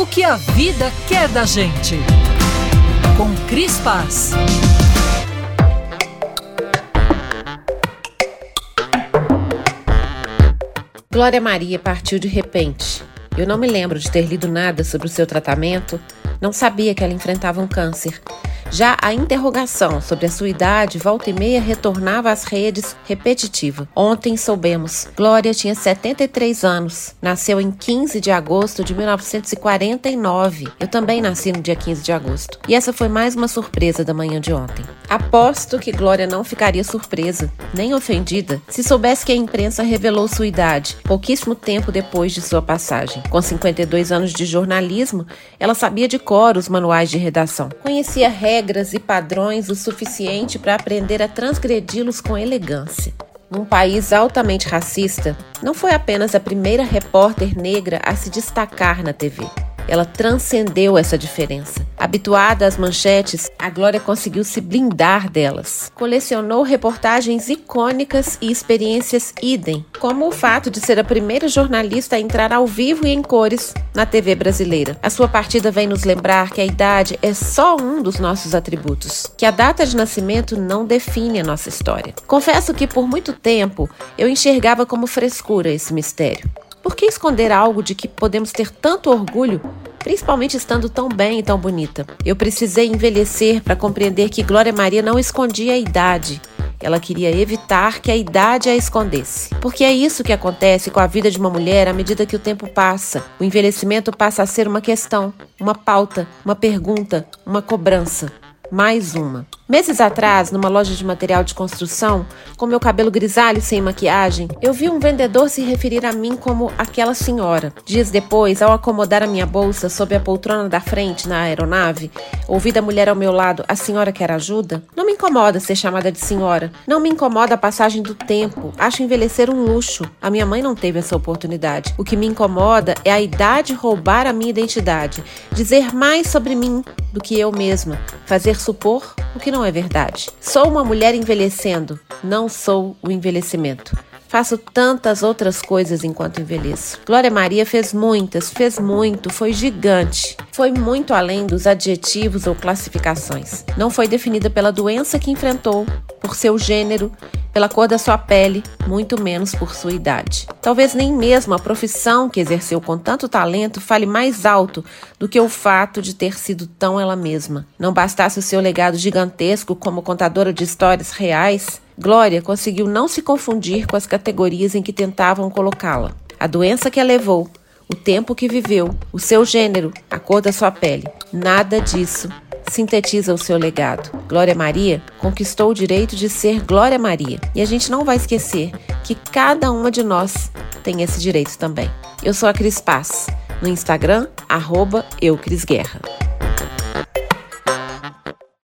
O que a vida quer da gente. Com Cris Paz. Glória Maria partiu de repente. Eu não me lembro de ter lido nada sobre o seu tratamento, não sabia que ela enfrentava um câncer. Já a interrogação sobre a sua idade volta e meia retornava às redes repetitiva. Ontem soubemos, Glória tinha 73 anos, nasceu em 15 de agosto de 1949. Eu também nasci no dia 15 de agosto. E essa foi mais uma surpresa da manhã de ontem. Aposto que Glória não ficaria surpresa, nem ofendida, se soubesse que a imprensa revelou sua idade, pouquíssimo tempo depois de sua passagem. Com 52 anos de jornalismo, ela sabia de cor os manuais de redação. Conhecia regras regras e padrões o suficiente para aprender a transgredi-los com elegância. Num país altamente racista, não foi apenas a primeira repórter negra a se destacar na TV. Ela transcendeu essa diferença. Habituada às manchetes, a Glória conseguiu se blindar delas. Colecionou reportagens icônicas e experiências idem, como o fato de ser a primeira jornalista a entrar ao vivo e em cores na TV brasileira. A sua partida vem nos lembrar que a idade é só um dos nossos atributos, que a data de nascimento não define a nossa história. Confesso que por muito tempo eu enxergava como frescura esse mistério. Por que esconder algo de que podemos ter tanto orgulho, principalmente estando tão bem e tão bonita? Eu precisei envelhecer para compreender que Glória Maria não escondia a idade. Ela queria evitar que a idade a escondesse. Porque é isso que acontece com a vida de uma mulher à medida que o tempo passa. O envelhecimento passa a ser uma questão, uma pauta, uma pergunta, uma cobrança mais uma. Meses atrás, numa loja de material de construção, com meu cabelo grisalho sem maquiagem, eu vi um vendedor se referir a mim como aquela senhora. Dias depois, ao acomodar a minha bolsa sob a poltrona da frente na aeronave, ouvi da mulher ao meu lado: A senhora quer ajuda? Não me incomoda ser chamada de senhora. Não me incomoda a passagem do tempo. Acho envelhecer um luxo. A minha mãe não teve essa oportunidade. O que me incomoda é a idade roubar a minha identidade, dizer mais sobre mim do que eu mesma, fazer supor o que não é verdade. Sou uma mulher envelhecendo, não sou o envelhecimento. Faço tantas outras coisas enquanto envelheço. Glória Maria fez muitas, fez muito, foi gigante. Foi muito além dos adjetivos ou classificações. Não foi definida pela doença que enfrentou, por seu gênero, pela cor da sua pele, muito menos por sua idade. Talvez nem mesmo a profissão que exerceu com tanto talento fale mais alto do que o fato de ter sido tão ela mesma. Não bastasse o seu legado gigantesco como contadora de histórias reais, Glória conseguiu não se confundir com as categorias em que tentavam colocá-la. A doença que a levou, o tempo que viveu, o seu gênero, a cor da sua pele. Nada disso sintetiza o seu legado. Glória Maria conquistou o direito de ser Glória Maria. E a gente não vai esquecer que cada uma de nós tem esse direito também. Eu sou a Cris Paz, no Instagram, arroba Guerra.